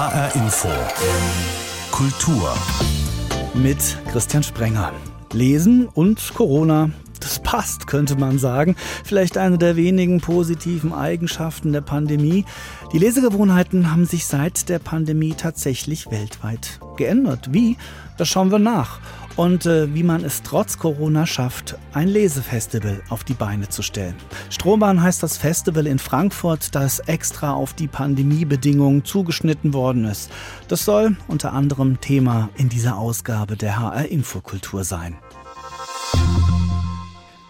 HR Info. Kultur. Mit Christian Sprenger. Lesen und Corona. Das passt, könnte man sagen. Vielleicht eine der wenigen positiven Eigenschaften der Pandemie. Die Lesegewohnheiten haben sich seit der Pandemie tatsächlich weltweit geändert. Wie? Das schauen wir nach und äh, wie man es trotz Corona schafft, ein Lesefestival auf die Beine zu stellen. Strohbahn heißt das Festival in Frankfurt, das extra auf die Pandemiebedingungen zugeschnitten worden ist. Das soll unter anderem Thema in dieser Ausgabe der HR Infokultur sein.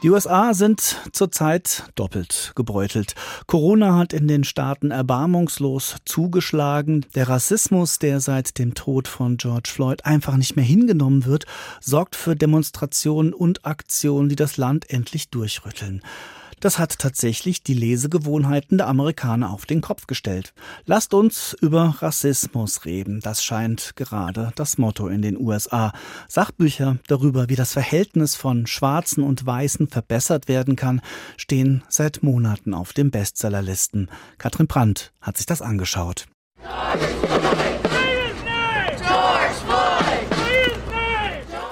Die USA sind zurzeit doppelt gebeutelt. Corona hat in den Staaten erbarmungslos zugeschlagen. Der Rassismus, der seit dem Tod von George Floyd einfach nicht mehr hingenommen wird, sorgt für Demonstrationen und Aktionen, die das Land endlich durchrütteln. Das hat tatsächlich die Lesegewohnheiten der Amerikaner auf den Kopf gestellt. Lasst uns über Rassismus reden. Das scheint gerade das Motto in den USA. Sachbücher darüber, wie das Verhältnis von Schwarzen und Weißen verbessert werden kann, stehen seit Monaten auf den Bestsellerlisten. Katrin Brandt hat sich das angeschaut.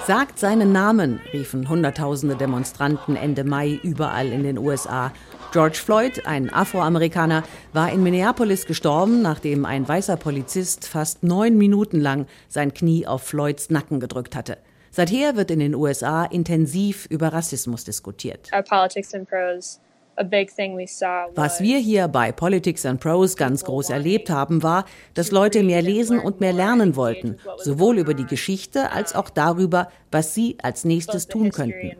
Sagt seinen Namen, riefen Hunderttausende Demonstranten Ende Mai überall in den USA. George Floyd, ein Afroamerikaner, war in Minneapolis gestorben, nachdem ein weißer Polizist fast neun Minuten lang sein Knie auf Floyds Nacken gedrückt hatte. Seither wird in den USA intensiv über Rassismus diskutiert. Our politics and pros was wir hier bei Politics and Pros ganz groß erlebt haben, war, dass Leute mehr lesen und mehr lernen wollten, sowohl über die Geschichte als auch darüber, was sie als nächstes tun könnten.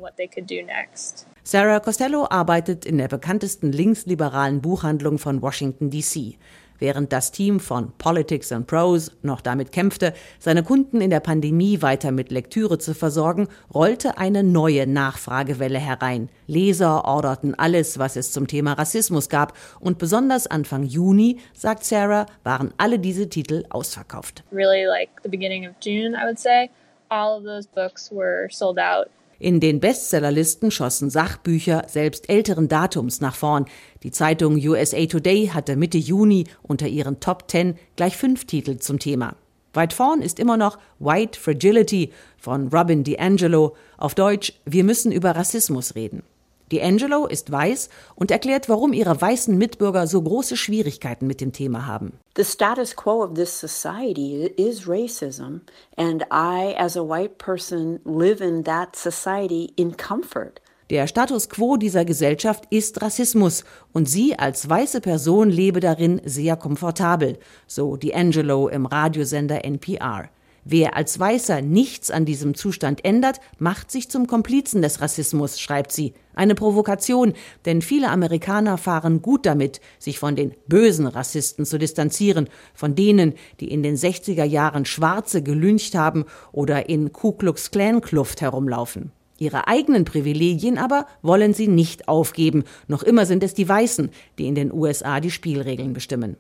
Sarah Costello arbeitet in der bekanntesten linksliberalen Buchhandlung von Washington, D.C. Während das Team von Politics and Pros noch damit kämpfte, seine Kunden in der Pandemie weiter mit Lektüre zu versorgen, rollte eine neue Nachfragewelle herein. Leser orderten alles, was es zum Thema Rassismus gab und besonders Anfang Juni, sagt Sarah, waren alle diese Titel ausverkauft. Really like the beginning of June, I would say. All of those books were sold out. In den Bestsellerlisten schossen Sachbücher selbst älteren Datums nach vorn. Die Zeitung USA Today hatte Mitte Juni unter ihren Top Ten gleich fünf Titel zum Thema. Weit vorn ist immer noch White Fragility von Robin DiAngelo, auf Deutsch Wir müssen über Rassismus reden. D'Angelo ist weiß und erklärt, warum ihre weißen Mitbürger so große Schwierigkeiten mit dem Thema haben. The status quo of this society is racism and I as a white person live in that society in comfort. Der Status quo dieser Gesellschaft ist Rassismus und sie als weiße Person lebe darin sehr komfortabel, so D'Angelo im Radiosender NPR. Wer als Weißer nichts an diesem Zustand ändert, macht sich zum Komplizen des Rassismus, schreibt sie. Eine Provokation, denn viele Amerikaner fahren gut damit, sich von den bösen Rassisten zu distanzieren, von denen, die in den 60er Jahren Schwarze gelüncht haben oder in Ku Klux Klan Kluft herumlaufen. Ihre eigenen Privilegien aber wollen sie nicht aufgeben. Noch immer sind es die Weißen, die in den USA die Spielregeln bestimmen.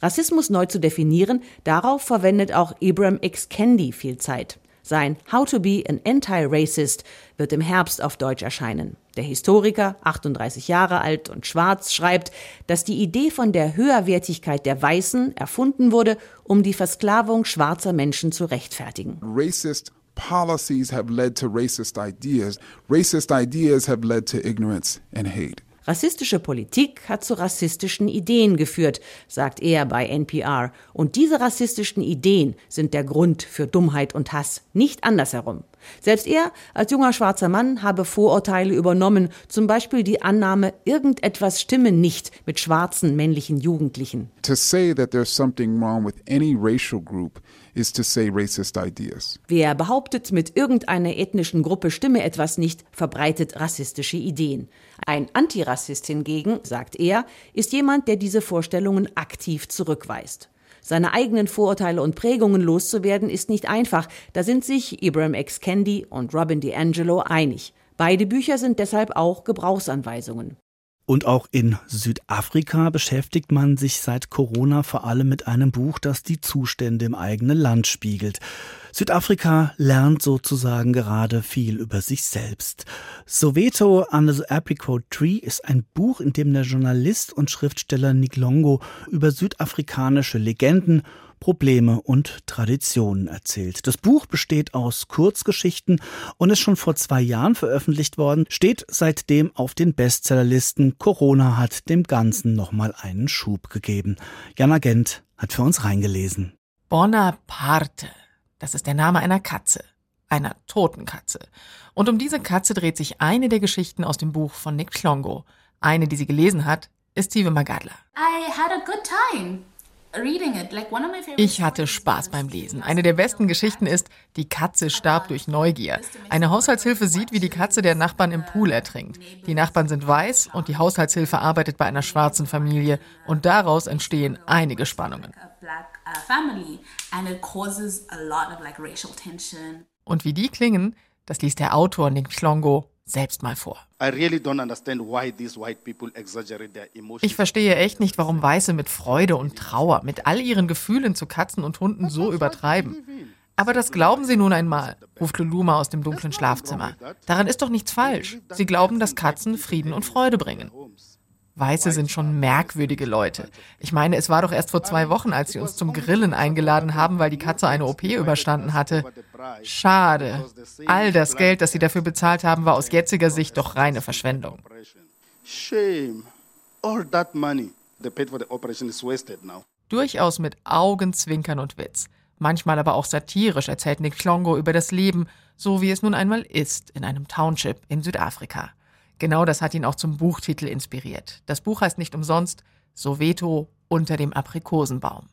Rassismus neu zu definieren, darauf verwendet auch Ibram X. Kendi viel Zeit. Sein How to be an Anti-Racist wird im Herbst auf Deutsch erscheinen. Der Historiker, 38 Jahre alt und schwarz, schreibt, dass die Idee von der Höherwertigkeit der Weißen erfunden wurde, um die Versklavung schwarzer Menschen zu rechtfertigen. Racist policies have led to racist ideas. Racist ideas have led to ignorance and hate. Rassistische Politik hat zu rassistischen Ideen geführt, sagt er bei NPR. Und diese rassistischen Ideen sind der Grund für Dummheit und Hass, nicht andersherum. Selbst er als junger schwarzer Mann habe Vorurteile übernommen, zum Beispiel die Annahme, irgendetwas stimme nicht mit schwarzen männlichen Jugendlichen. To say that there's something wrong with any racial group is to say racist ideas. Wer behauptet, mit irgendeiner ethnischen Gruppe stimme etwas nicht, verbreitet rassistische Ideen. Ein Antirassist hingegen, sagt er, ist jemand, der diese Vorstellungen aktiv zurückweist. Seine eigenen Vorurteile und Prägungen loszuwerden ist nicht einfach. Da sind sich Ibram X. Kendi und Robin DiAngelo einig. Beide Bücher sind deshalb auch Gebrauchsanweisungen. Und auch in Südafrika beschäftigt man sich seit Corona vor allem mit einem Buch, das die Zustände im eigenen Land spiegelt. Südafrika lernt sozusagen gerade viel über sich selbst. Soweto Under the Apricot Tree ist ein Buch, in dem der Journalist und Schriftsteller Nick Longo über südafrikanische Legenden, Probleme und Traditionen erzählt. Das Buch besteht aus Kurzgeschichten und ist schon vor zwei Jahren veröffentlicht worden, steht seitdem auf den Bestsellerlisten. Corona hat dem Ganzen nochmal einen Schub gegeben. Jana Gent hat für uns reingelesen. Bonaparte, das ist der Name einer Katze, einer toten Katze. Und um diese Katze dreht sich eine der Geschichten aus dem Buch von Nick Chlongo. Eine, die sie gelesen hat, ist Steve Magadla. Ich hatte Spaß beim Lesen. Eine der besten Geschichten ist, die Katze starb durch Neugier. Eine Haushaltshilfe sieht, wie die Katze der Nachbarn im Pool ertrinkt. Die Nachbarn sind weiß und die Haushaltshilfe arbeitet bei einer schwarzen Familie und daraus entstehen einige Spannungen. Und wie die klingen, das liest der Autor Nick Chlongo selbst mal vor. Ich verstehe echt nicht, warum Weiße mit Freude und Trauer, mit all ihren Gefühlen zu Katzen und Hunden so übertreiben. Aber das glauben Sie nun einmal, ruft Luluma aus dem dunklen Schlafzimmer. Daran ist doch nichts falsch. Sie glauben, dass Katzen Frieden und Freude bringen. Weiße sind schon merkwürdige Leute. Ich meine, es war doch erst vor zwei Wochen, als sie uns zum Grillen eingeladen haben, weil die Katze eine OP überstanden hatte. Schade. All das Geld, das sie dafür bezahlt haben, war aus jetziger Sicht doch reine Verschwendung. Durchaus mit Augenzwinkern und Witz. Manchmal aber auch satirisch erzählt Nick Klongo über das Leben, so wie es nun einmal ist in einem Township in Südafrika. Genau das hat ihn auch zum Buchtitel inspiriert. Das Buch heißt nicht umsonst Soweto unter dem Aprikosenbaum.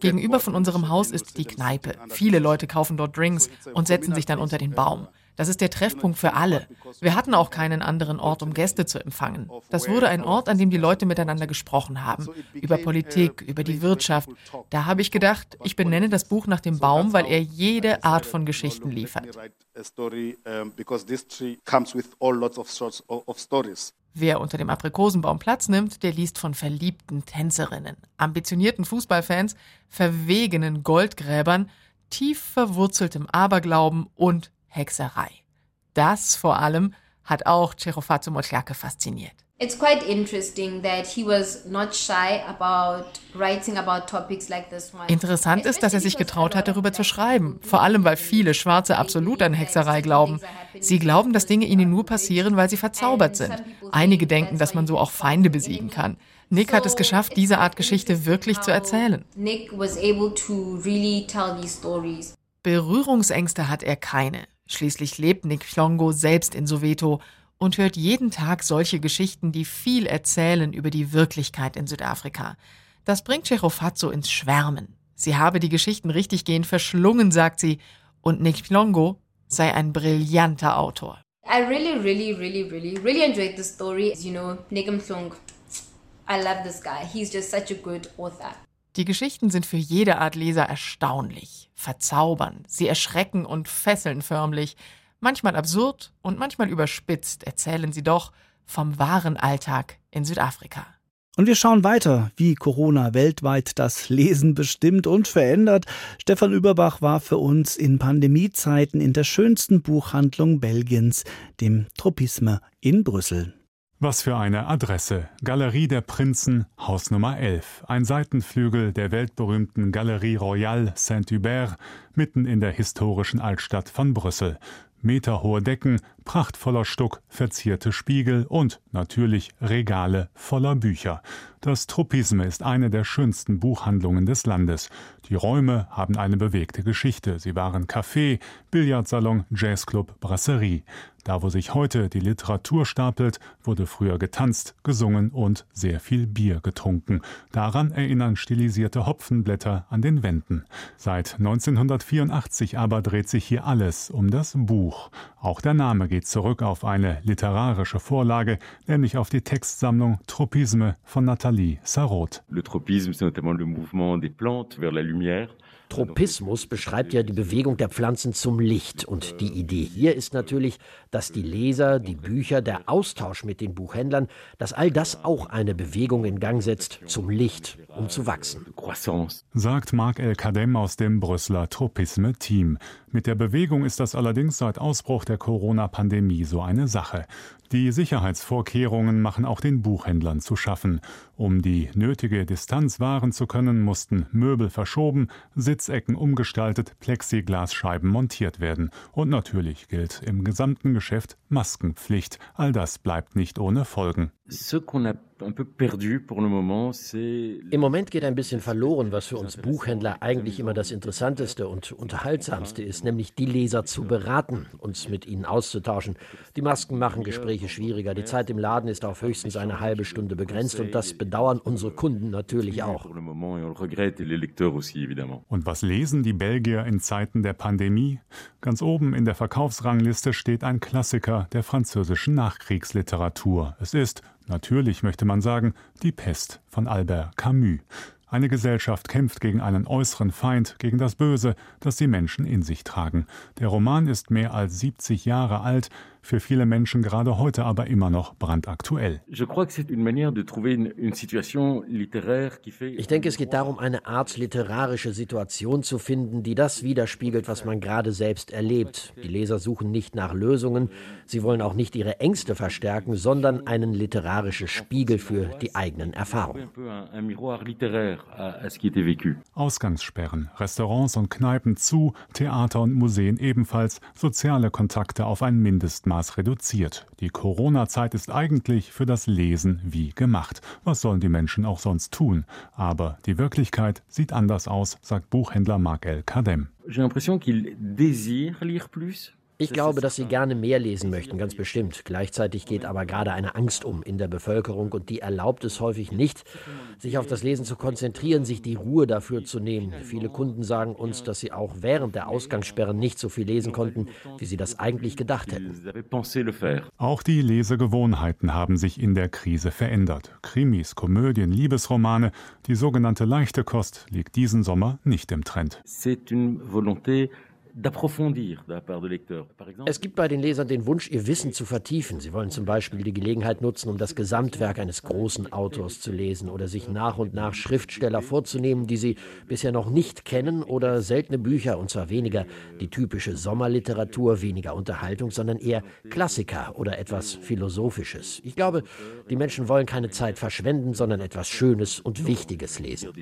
Gegenüber von unserem Haus ist die Kneipe. Viele Leute kaufen dort Drinks und setzen sich dann unter den Baum. Das ist der Treffpunkt für alle. Wir hatten auch keinen anderen Ort, um Gäste zu empfangen. Das wurde ein Ort, an dem die Leute miteinander gesprochen haben. Über Politik, über die Wirtschaft. Da habe ich gedacht, ich benenne das Buch nach dem Baum, weil er jede Art von Geschichten liefert. Wer unter dem Aprikosenbaum Platz nimmt, der liest von verliebten Tänzerinnen, ambitionierten Fußballfans, verwegenen Goldgräbern, tief verwurzeltem Aberglauben und Hexerei. Das vor allem hat auch Cerofatso Motlake fasziniert. It's quite interesting that he was not shy about writing about topics like this one. Interessant ist, dass er sich getraut hat, darüber zu schreiben. Vor allem, weil viele Schwarze absolut an Hexerei glauben. Sie glauben, dass Dinge ihnen nur passieren, weil sie verzaubert sind. Einige denken, dass man so auch Feinde besiegen kann. Nick hat es geschafft, diese Art Geschichte wirklich zu erzählen. Nick was able to really tell these stories. Berührungsängste hat er keine. Schließlich lebt Nick Chlongo selbst in Soweto und hört jeden Tag solche Geschichten, die viel erzählen über die Wirklichkeit in Südafrika. Das bringt Chechofatso ins Schwärmen. Sie habe die Geschichten richtiggehend verschlungen, sagt sie, und Nick Chlongo sei ein brillanter Autor. I really, really, really, really, really enjoyed the story. You know, Nick Mhlong, I love this guy. He's just such a good author. Die Geschichten sind für jede Art Leser erstaunlich, verzaubern, sie erschrecken und fesseln förmlich. Manchmal absurd und manchmal überspitzt erzählen sie doch vom wahren Alltag in Südafrika. Und wir schauen weiter, wie Corona weltweit das Lesen bestimmt und verändert. Stefan Überbach war für uns in Pandemiezeiten in der schönsten Buchhandlung Belgiens, dem Tropisme in Brüssel. Was für eine Adresse. Galerie der Prinzen, Haus Nummer 11. Ein Seitenflügel der weltberühmten Galerie Royale Saint-Hubert, mitten in der historischen Altstadt von Brüssel. Meterhohe Decken, prachtvoller Stuck, verzierte Spiegel und natürlich Regale voller Bücher. Das Tropisme ist eine der schönsten Buchhandlungen des Landes. Die Räume haben eine bewegte Geschichte. Sie waren Café, Billardsalon, Jazzclub, Brasserie. Da, wo sich heute die Literatur stapelt, wurde früher getanzt, gesungen und sehr viel Bier getrunken. Daran erinnern stilisierte Hopfenblätter an den Wänden. Seit 1984 aber dreht sich hier alles um das Buch. Auch der Name geht zurück auf eine literarische Vorlage, nämlich auf die Textsammlung Tropisme von Nathalie Sarraute. Le tropisme, c'est notamment le mouvement des plantes vers la lumière. Tropismus beschreibt ja die Bewegung der Pflanzen zum Licht. Und die Idee hier ist natürlich, dass die Leser, die Bücher, der Austausch mit den Buchhändlern, dass all das auch eine Bewegung in Gang setzt zum Licht, um zu wachsen. Sagt Marc El Kadem aus dem Brüsseler Tropisme-Team. Mit der Bewegung ist das allerdings seit Ausbruch der Corona-Pandemie so eine Sache. Die Sicherheitsvorkehrungen machen auch den Buchhändlern zu schaffen. Um die nötige Distanz wahren zu können, mussten Möbel verschoben, Sitzecken umgestaltet, Plexiglasscheiben montiert werden. Und natürlich gilt im gesamten Geschäft Maskenpflicht. All das bleibt nicht ohne Folgen. Im Moment geht ein bisschen verloren, was für uns Buchhändler eigentlich immer das Interessanteste und Unterhaltsamste ist, nämlich die Leser zu beraten, uns mit ihnen auszutauschen. Die Masken machen Gespräche schwieriger. Die Zeit im Laden ist auf höchstens eine halbe Stunde begrenzt und das bedauern unsere Kunden natürlich auch. Und was lesen die Belgier in Zeiten der Pandemie? Ganz oben in der Verkaufsrangliste steht ein Klassiker der französischen Nachkriegsliteratur. Es ist Natürlich möchte man sagen, die Pest von Albert Camus. Eine Gesellschaft kämpft gegen einen äußeren Feind, gegen das Böse, das die Menschen in sich tragen. Der Roman ist mehr als 70 Jahre alt, für viele Menschen gerade heute aber immer noch brandaktuell. Ich denke, es geht darum, eine Art literarische Situation zu finden, die das widerspiegelt, was man gerade selbst erlebt. Die Leser suchen nicht nach Lösungen, sie wollen auch nicht ihre Ängste verstärken, sondern einen literarischen Spiegel für die eigenen Erfahrungen. Ausgangssperren, Restaurants und Kneipen zu, Theater und Museen ebenfalls, soziale Kontakte auf ein Mindestmaß Ausmaß reduziert. Die Corona-Zeit ist eigentlich für das Lesen wie gemacht. Was sollen die Menschen auch sonst tun? Aber die Wirklichkeit sieht anders aus, sagt Buchhändler Marc El Kadem. J'ai l'impression qu'ils désirent lire plus. Ich glaube, dass sie gerne mehr lesen möchten, ganz bestimmt. Gleichzeitig geht aber gerade eine Angst um in der Bevölkerung und die erlaubt es häufig nicht, sich auf das Lesen zu konzentrieren, sich die Ruhe dafür zu nehmen. Viele Kunden sagen uns, dass sie auch während der Ausgangssperren nicht so viel lesen konnten, wie sie das eigentlich gedacht hätten. Auch die Lesegewohnheiten haben sich in der Krise verändert. Krimis, Komödien, Liebesromane, die sogenannte leichte Kost liegt diesen Sommer nicht im Trend. Es gibt bei den Lesern den Wunsch, ihr Wissen zu vertiefen. Sie wollen zum Beispiel die Gelegenheit nutzen, um das Gesamtwerk eines großen Autors zu lesen oder sich nach und nach Schriftsteller vorzunehmen, die sie bisher noch nicht kennen oder seltene Bücher, und zwar weniger die typische Sommerliteratur, weniger Unterhaltung, sondern eher Klassiker oder etwas Philosophisches. Ich glaube, die Menschen wollen keine Zeit verschwenden, sondern etwas Schönes und Wichtiges lesen.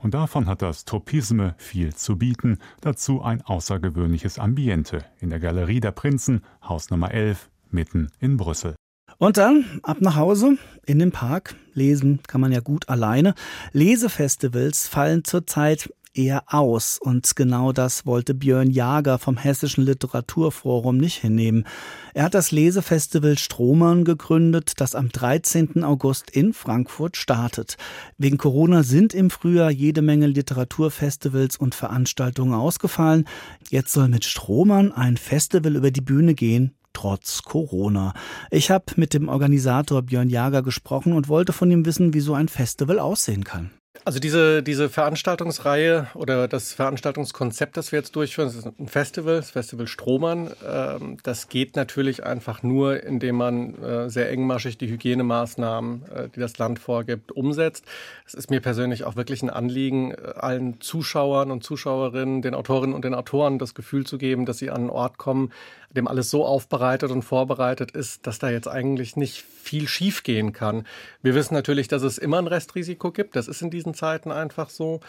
Und davon hat das Tropisme viel zu bieten. Minuten, dazu ein außergewöhnliches Ambiente in der Galerie der Prinzen, Haus Nummer 11, mitten in Brüssel. Und dann ab nach Hause in den Park. Lesen kann man ja gut alleine. Lesefestivals fallen zurzeit eher aus. Und genau das wollte Björn Jager vom Hessischen Literaturforum nicht hinnehmen. Er hat das Lesefestival Stromern gegründet, das am 13. August in Frankfurt startet. Wegen Corona sind im Frühjahr jede Menge Literaturfestivals und Veranstaltungen ausgefallen. Jetzt soll mit Stromern ein Festival über die Bühne gehen, trotz Corona. Ich habe mit dem Organisator Björn Jager gesprochen und wollte von ihm wissen, wie so ein Festival aussehen kann. Also diese, diese Veranstaltungsreihe oder das Veranstaltungskonzept, das wir jetzt durchführen, ist ein Festival, das Festival Strohmann. Ähm, das geht natürlich einfach nur, indem man äh, sehr engmaschig die Hygienemaßnahmen, äh, die das Land vorgibt, umsetzt. Es ist mir persönlich auch wirklich ein Anliegen, äh, allen Zuschauern und Zuschauerinnen, den Autorinnen und den Autoren das Gefühl zu geben, dass sie an einen Ort kommen, dem alles so aufbereitet und vorbereitet ist, dass da jetzt eigentlich nicht viel schiefgehen kann. Wir wissen natürlich, dass es immer ein Restrisiko gibt. Das ist in diesen Zeiten einfach so.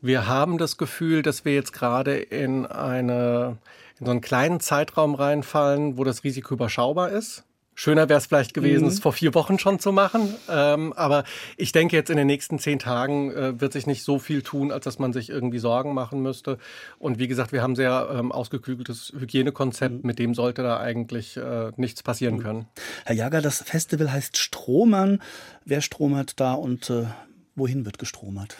Wir haben das Gefühl, dass wir jetzt gerade in eine in so einen kleinen Zeitraum reinfallen, wo das Risiko überschaubar ist. Schöner wäre es vielleicht gewesen, mhm. es vor vier Wochen schon zu machen. Ähm, aber ich denke, jetzt in den nächsten zehn Tagen äh, wird sich nicht so viel tun, als dass man sich irgendwie Sorgen machen müsste. Und wie gesagt, wir haben sehr ähm, ausgeklügeltes Hygienekonzept, mhm. mit dem sollte da eigentlich äh, nichts passieren mhm. können. Herr Jager, das Festival heißt Stromern. Wer stromert da und äh, wohin wird gestromert?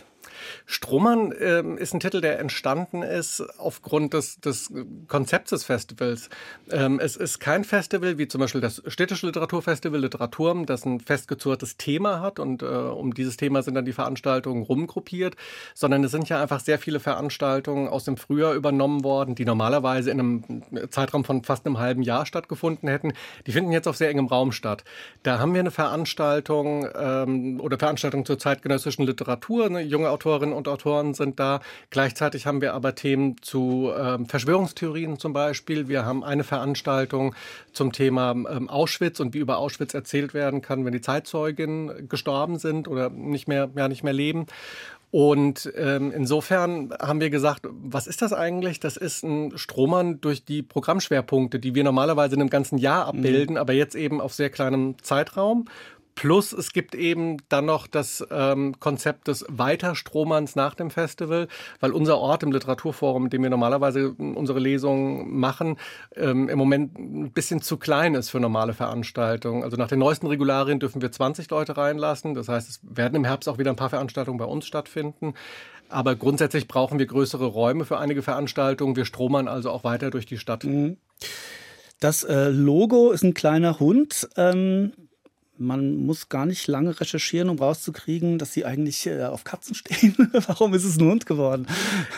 Strohmann äh, ist ein Titel, der entstanden ist aufgrund des, des Konzepts des Festivals. Ähm, es ist kein Festival wie zum Beispiel das Städtische Literaturfestival Literaturm, das ein festgezurrtes Thema hat und äh, um dieses Thema sind dann die Veranstaltungen rumgruppiert, sondern es sind ja einfach sehr viele Veranstaltungen aus dem Frühjahr übernommen worden, die normalerweise in einem Zeitraum von fast einem halben Jahr stattgefunden hätten. Die finden jetzt auf sehr engem Raum statt. Da haben wir eine Veranstaltung ähm, oder Veranstaltung zur zeitgenössischen Literatur, eine junge Autorinnen und Autoren sind da. Gleichzeitig haben wir aber Themen zu ähm, Verschwörungstheorien zum Beispiel. Wir haben eine Veranstaltung zum Thema ähm, Auschwitz und wie über Auschwitz erzählt werden kann, wenn die Zeitzeugen gestorben sind oder nicht mehr, ja, nicht mehr leben. Und ähm, insofern haben wir gesagt, was ist das eigentlich? Das ist ein Stromern durch die Programmschwerpunkte, die wir normalerweise in einem ganzen Jahr abbilden, mhm. aber jetzt eben auf sehr kleinem Zeitraum. Plus es gibt eben dann noch das ähm, Konzept des Weiterstromerns nach dem Festival, weil unser Ort im Literaturforum, in dem wir normalerweise unsere Lesungen machen, ähm, im Moment ein bisschen zu klein ist für normale Veranstaltungen. Also nach den neuesten Regularien dürfen wir 20 Leute reinlassen. Das heißt, es werden im Herbst auch wieder ein paar Veranstaltungen bei uns stattfinden. Aber grundsätzlich brauchen wir größere Räume für einige Veranstaltungen. Wir stromern also auch weiter durch die Stadt. Mhm. Das äh, Logo ist ein kleiner Hund. Ähm man muss gar nicht lange recherchieren, um rauszukriegen, dass sie eigentlich äh, auf Katzen stehen. Warum ist es ein Hund geworden?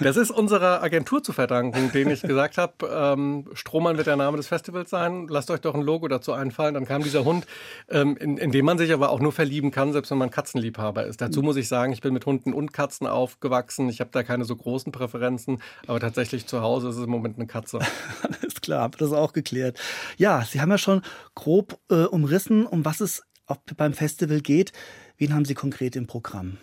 Das ist unserer Agentur zu verdanken, denen ich gesagt habe, ähm, Strohmann wird der Name des Festivals sein. Lasst euch doch ein Logo dazu einfallen. Dann kam dieser Hund, ähm, in, in dem man sich aber auch nur verlieben kann, selbst wenn man Katzenliebhaber ist. Dazu muss ich sagen, ich bin mit Hunden und Katzen aufgewachsen. Ich habe da keine so großen Präferenzen, aber tatsächlich zu Hause ist es im Moment eine Katze. Alles klar, habe das auch geklärt. Ja, Sie haben ja schon grob äh, umrissen, um was es beim Festival geht. Wen haben Sie konkret im Programm?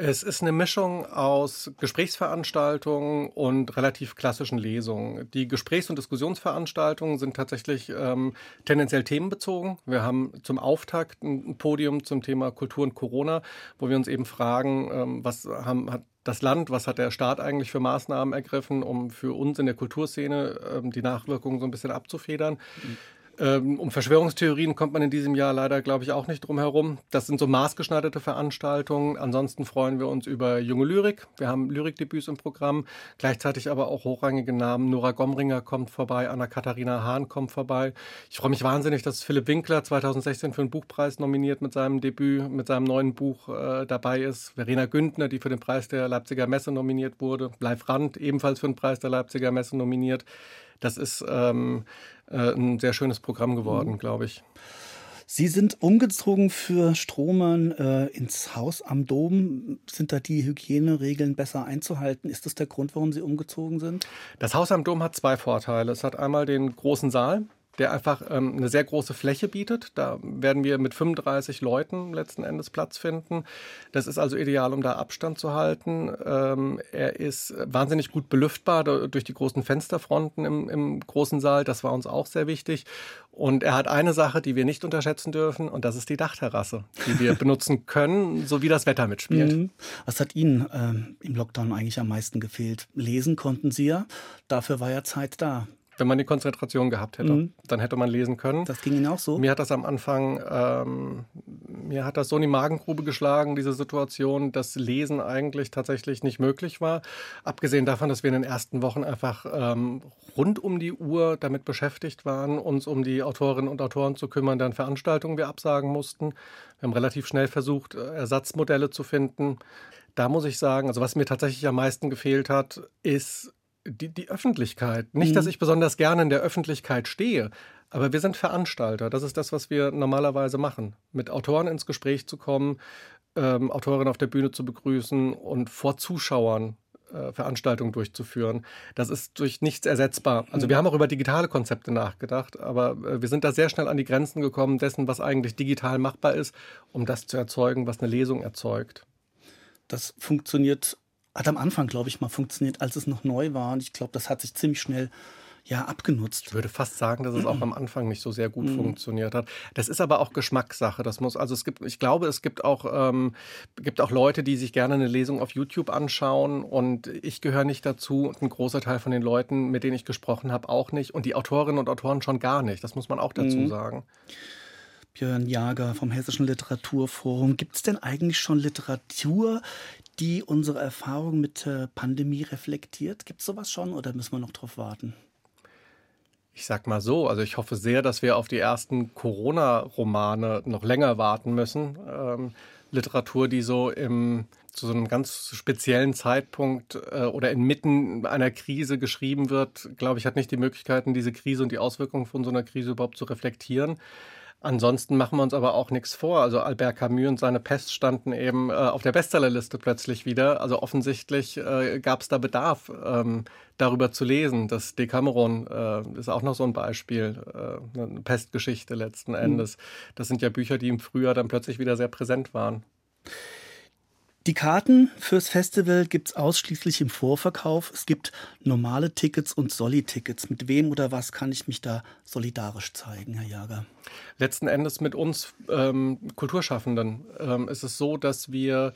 Es ist eine Mischung aus Gesprächsveranstaltungen und relativ klassischen Lesungen. Die Gesprächs- und Diskussionsveranstaltungen sind tatsächlich ähm, tendenziell themenbezogen. Wir haben zum Auftakt ein Podium zum Thema Kultur und Corona, wo wir uns eben fragen, ähm, was haben, hat das Land, was hat der Staat eigentlich für Maßnahmen ergriffen, um für uns in der Kulturszene ähm, die Nachwirkungen so ein bisschen abzufedern. Mhm. Ähm, um Verschwörungstheorien kommt man in diesem Jahr leider, glaube ich, auch nicht drum herum. Das sind so maßgeschneiderte Veranstaltungen. Ansonsten freuen wir uns über junge Lyrik. Wir haben Lyrikdebüts im Programm, gleichzeitig aber auch hochrangige Namen. Nora Gomringer kommt vorbei, Anna-Katharina Hahn kommt vorbei. Ich freue mich wahnsinnig, dass Philipp Winkler 2016 für den Buchpreis nominiert mit seinem Debüt, mit seinem neuen Buch äh, dabei ist. Verena Güntner, die für den Preis der Leipziger Messe nominiert wurde. Bleib Rand, ebenfalls für den Preis der Leipziger Messe nominiert. Das ist ähm, äh, ein sehr schönes Programm geworden, mhm. glaube ich. Sie sind umgezogen für Stromern äh, ins Haus am Dom. Sind da die Hygieneregeln besser einzuhalten? Ist das der Grund, warum Sie umgezogen sind? Das Haus am Dom hat zwei Vorteile. Es hat einmal den großen Saal, der einfach ähm, eine sehr große Fläche bietet. Da werden wir mit 35 Leuten letzten Endes Platz finden. Das ist also ideal, um da Abstand zu halten. Ähm, er ist wahnsinnig gut belüftbar durch die großen Fensterfronten im, im großen Saal. Das war uns auch sehr wichtig. Und er hat eine Sache, die wir nicht unterschätzen dürfen, und das ist die Dachterrasse, die wir benutzen können, so wie das Wetter mitspielt. Mhm. Was hat Ihnen ähm, im Lockdown eigentlich am meisten gefehlt? Lesen konnten Sie ja, dafür war ja Zeit da. Wenn man die Konzentration gehabt hätte, mhm. dann hätte man lesen können. Das ging Ihnen auch so? Mir hat das am Anfang, ähm, mir hat das so in die Magengrube geschlagen, diese Situation, dass Lesen eigentlich tatsächlich nicht möglich war. Abgesehen davon, dass wir in den ersten Wochen einfach ähm, rund um die Uhr damit beschäftigt waren, uns um die Autorinnen und Autoren zu kümmern, deren Veranstaltungen wir absagen mussten. Wir haben relativ schnell versucht, äh, Ersatzmodelle zu finden. Da muss ich sagen, also was mir tatsächlich am meisten gefehlt hat, ist die, die Öffentlichkeit. Nicht, mhm. dass ich besonders gerne in der Öffentlichkeit stehe, aber wir sind Veranstalter. Das ist das, was wir normalerweise machen. Mit Autoren ins Gespräch zu kommen, ähm, Autorinnen auf der Bühne zu begrüßen und vor Zuschauern äh, Veranstaltungen durchzuführen. Das ist durch nichts ersetzbar. Also mhm. wir haben auch über digitale Konzepte nachgedacht, aber äh, wir sind da sehr schnell an die Grenzen gekommen dessen, was eigentlich digital machbar ist, um das zu erzeugen, was eine Lesung erzeugt. Das funktioniert hat am Anfang, glaube ich, mal funktioniert, als es noch neu war. Und ich glaube, das hat sich ziemlich schnell ja, abgenutzt. Ich würde fast sagen, dass es auch am Anfang nicht so sehr gut mm. funktioniert hat. Das ist aber auch Geschmackssache. Das muss, also es gibt, ich glaube, es gibt auch, ähm, gibt auch Leute, die sich gerne eine Lesung auf YouTube anschauen und ich gehöre nicht dazu und ein großer Teil von den Leuten, mit denen ich gesprochen habe, auch nicht und die Autorinnen und Autoren schon gar nicht. Das muss man auch dazu mm. sagen. Björn Jager vom Hessischen Literaturforum. Gibt es denn eigentlich schon Literatur, die unsere Erfahrung mit der Pandemie reflektiert? Gibt es sowas schon oder müssen wir noch drauf warten? Ich sag mal so, also ich hoffe sehr, dass wir auf die ersten Corona-Romane noch länger warten müssen. Ähm, Literatur, die so im zu so einem ganz speziellen Zeitpunkt äh, oder inmitten einer Krise geschrieben wird, glaube ich, hat nicht die Möglichkeiten, diese Krise und die Auswirkungen von so einer Krise überhaupt zu reflektieren. Ansonsten machen wir uns aber auch nichts vor. Also Albert Camus und seine Pest standen eben äh, auf der Bestsellerliste plötzlich wieder. Also offensichtlich äh, gab es da Bedarf, ähm, darüber zu lesen. Das Decameron äh, ist auch noch so ein Beispiel, äh, eine Pestgeschichte letzten mhm. Endes. Das sind ja Bücher, die im Frühjahr dann plötzlich wieder sehr präsent waren. Die Karten fürs Festival gibt es ausschließlich im Vorverkauf. Es gibt normale Tickets und Solli-Tickets. Mit wem oder was kann ich mich da solidarisch zeigen, Herr Jager? Letzten Endes mit uns ähm, Kulturschaffenden ähm, ist es so, dass wir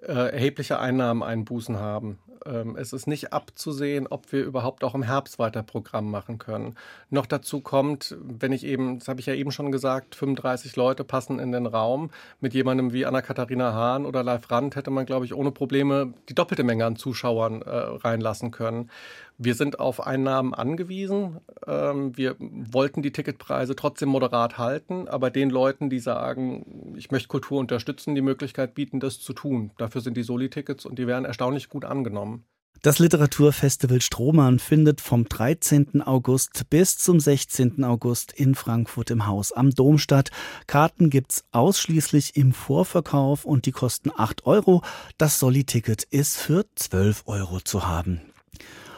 äh, erhebliche Einnahmeneinbußen haben. Ähm, es ist nicht abzusehen, ob wir überhaupt auch im Herbst weiter Programm machen können. Noch dazu kommt, wenn ich eben, das habe ich ja eben schon gesagt, 35 Leute passen in den Raum. Mit jemandem wie Anna-Katharina Hahn oder Live Rand hätte man, glaube ich, ohne Probleme die doppelte Menge an Zuschauern äh, reinlassen können. Wir sind auf Einnahmen angewiesen. Ähm, wir wollten die Ticketpreise trotzdem moderat halten, aber den Leuten, die sagen, ich möchte Kultur unterstützen, die Möglichkeit bieten, das zu tun. Dafür sind die Soli-Tickets und die werden erstaunlich gut angenommen. Das Literaturfestival Strohmann findet vom 13. August bis zum 16. August in Frankfurt im Haus am Dom statt. Karten gibt's ausschließlich im Vorverkauf und die kosten 8 Euro. Das Solli-Ticket ist für 12 Euro zu haben.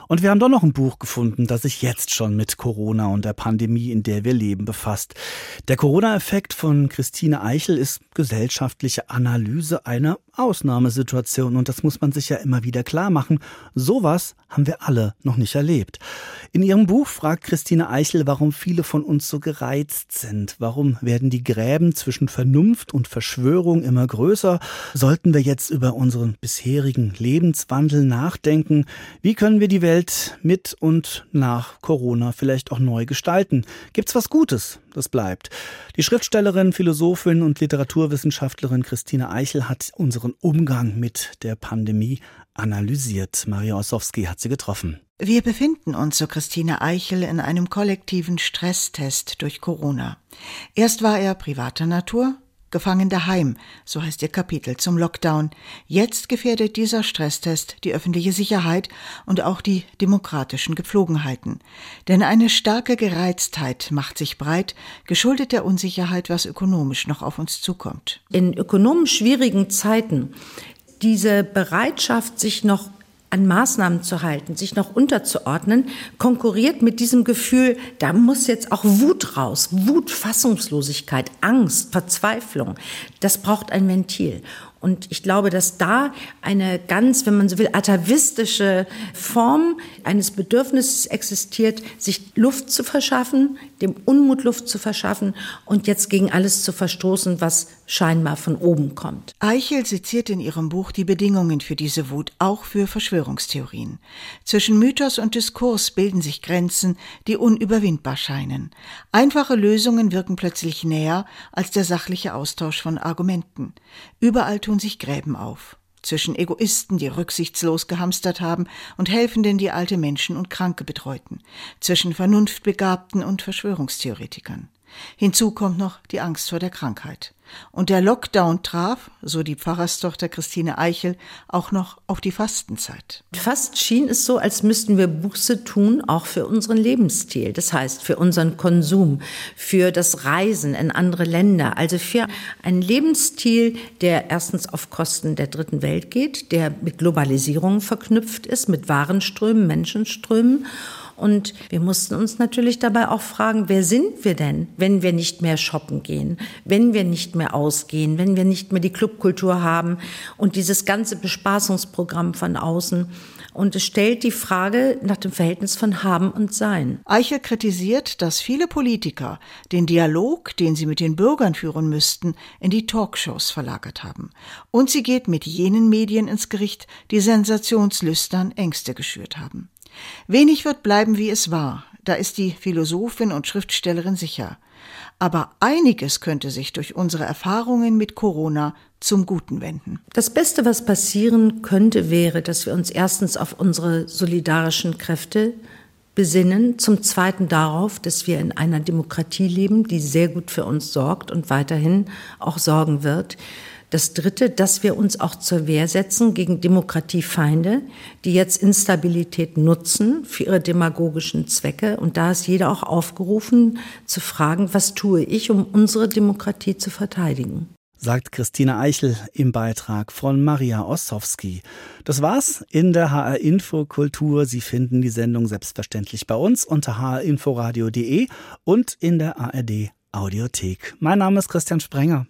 Und wir haben doch noch ein Buch gefunden, das sich jetzt schon mit Corona und der Pandemie, in der wir leben, befasst. Der Corona-Effekt von Christine Eichel ist gesellschaftliche Analyse einer Ausnahmesituation und das muss man sich ja immer wieder klar machen. Sowas haben wir alle noch nicht erlebt. In ihrem Buch fragt Christine Eichel, warum viele von uns so gereizt sind. Warum werden die Gräben zwischen Vernunft und Verschwörung immer größer? Sollten wir jetzt über unseren bisherigen Lebenswandel nachdenken? Wie können wir die Welt mit und nach Corona vielleicht auch neu gestalten? Gibt's was Gutes? Das bleibt. Die Schriftstellerin, Philosophin und Literaturwissenschaftlerin Christine Eichel hat unseren Umgang mit der Pandemie analysiert. Maria Ossowski hat sie getroffen. Wir befinden uns, so Christine Eichel, in einem kollektiven Stresstest durch Corona. Erst war er privater Natur, Gefangen daheim, so heißt ihr Kapitel zum Lockdown. Jetzt gefährdet dieser Stresstest die öffentliche Sicherheit und auch die demokratischen Gepflogenheiten. Denn eine starke Gereiztheit macht sich breit, geschuldet der Unsicherheit, was ökonomisch noch auf uns zukommt. In ökonomisch schwierigen Zeiten diese Bereitschaft, sich noch an Maßnahmen zu halten, sich noch unterzuordnen, konkurriert mit diesem Gefühl, da muss jetzt auch Wut raus, Wut, Fassungslosigkeit, Angst, Verzweiflung. Das braucht ein Ventil. Und ich glaube, dass da eine ganz, wenn man so will, atavistische Form eines Bedürfnisses existiert, sich Luft zu verschaffen, dem Unmut Luft zu verschaffen und jetzt gegen alles zu verstoßen, was scheinbar von oben kommt. Eichel seziert in ihrem Buch die Bedingungen für diese Wut, auch für Verschwörungstheorien. Zwischen Mythos und Diskurs bilden sich Grenzen, die unüberwindbar scheinen. Einfache Lösungen wirken plötzlich näher als der sachliche Austausch von Argumenten. Überall tun tun sich Gräben auf. Zwischen Egoisten, die rücksichtslos gehamstert haben, und Helfenden, die alte Menschen und Kranke betreuten. Zwischen Vernunftbegabten und Verschwörungstheoretikern. Hinzu kommt noch die Angst vor der Krankheit. Und der Lockdown traf, so die Pfarrerstochter Christine Eichel, auch noch auf die Fastenzeit. Fast schien es so, als müssten wir Buße tun, auch für unseren Lebensstil. Das heißt, für unseren Konsum, für das Reisen in andere Länder. Also für einen Lebensstil, der erstens auf Kosten der dritten Welt geht, der mit Globalisierung verknüpft ist, mit Warenströmen, Menschenströmen und wir mussten uns natürlich dabei auch fragen, wer sind wir denn, wenn wir nicht mehr shoppen gehen, wenn wir nicht mehr ausgehen, wenn wir nicht mehr die Clubkultur haben und dieses ganze Bespaßungsprogramm von außen. Und es stellt die Frage nach dem Verhältnis von Haben und Sein. Eichel kritisiert, dass viele Politiker den Dialog, den sie mit den Bürgern führen müssten, in die Talkshows verlagert haben. Und sie geht mit jenen Medien ins Gericht, die sensationslüstern Ängste geschürt haben. Wenig wird bleiben, wie es war, da ist die Philosophin und Schriftstellerin sicher. Aber einiges könnte sich durch unsere Erfahrungen mit Corona zum Guten wenden. Das Beste, was passieren könnte, wäre, dass wir uns erstens auf unsere solidarischen Kräfte besinnen, zum Zweiten darauf, dass wir in einer Demokratie leben, die sehr gut für uns sorgt und weiterhin auch sorgen wird. Das Dritte, dass wir uns auch zur Wehr setzen gegen Demokratiefeinde, die jetzt Instabilität nutzen für ihre demagogischen Zwecke. Und da ist jeder auch aufgerufen zu fragen, was tue ich, um unsere Demokratie zu verteidigen sagt Christine Eichel im Beitrag von Maria Ossowski. Das war's in der HR Info Kultur. Sie finden die Sendung selbstverständlich bei uns unter hrinforadio.de und in der ARD Audiothek. Mein Name ist Christian Sprenger.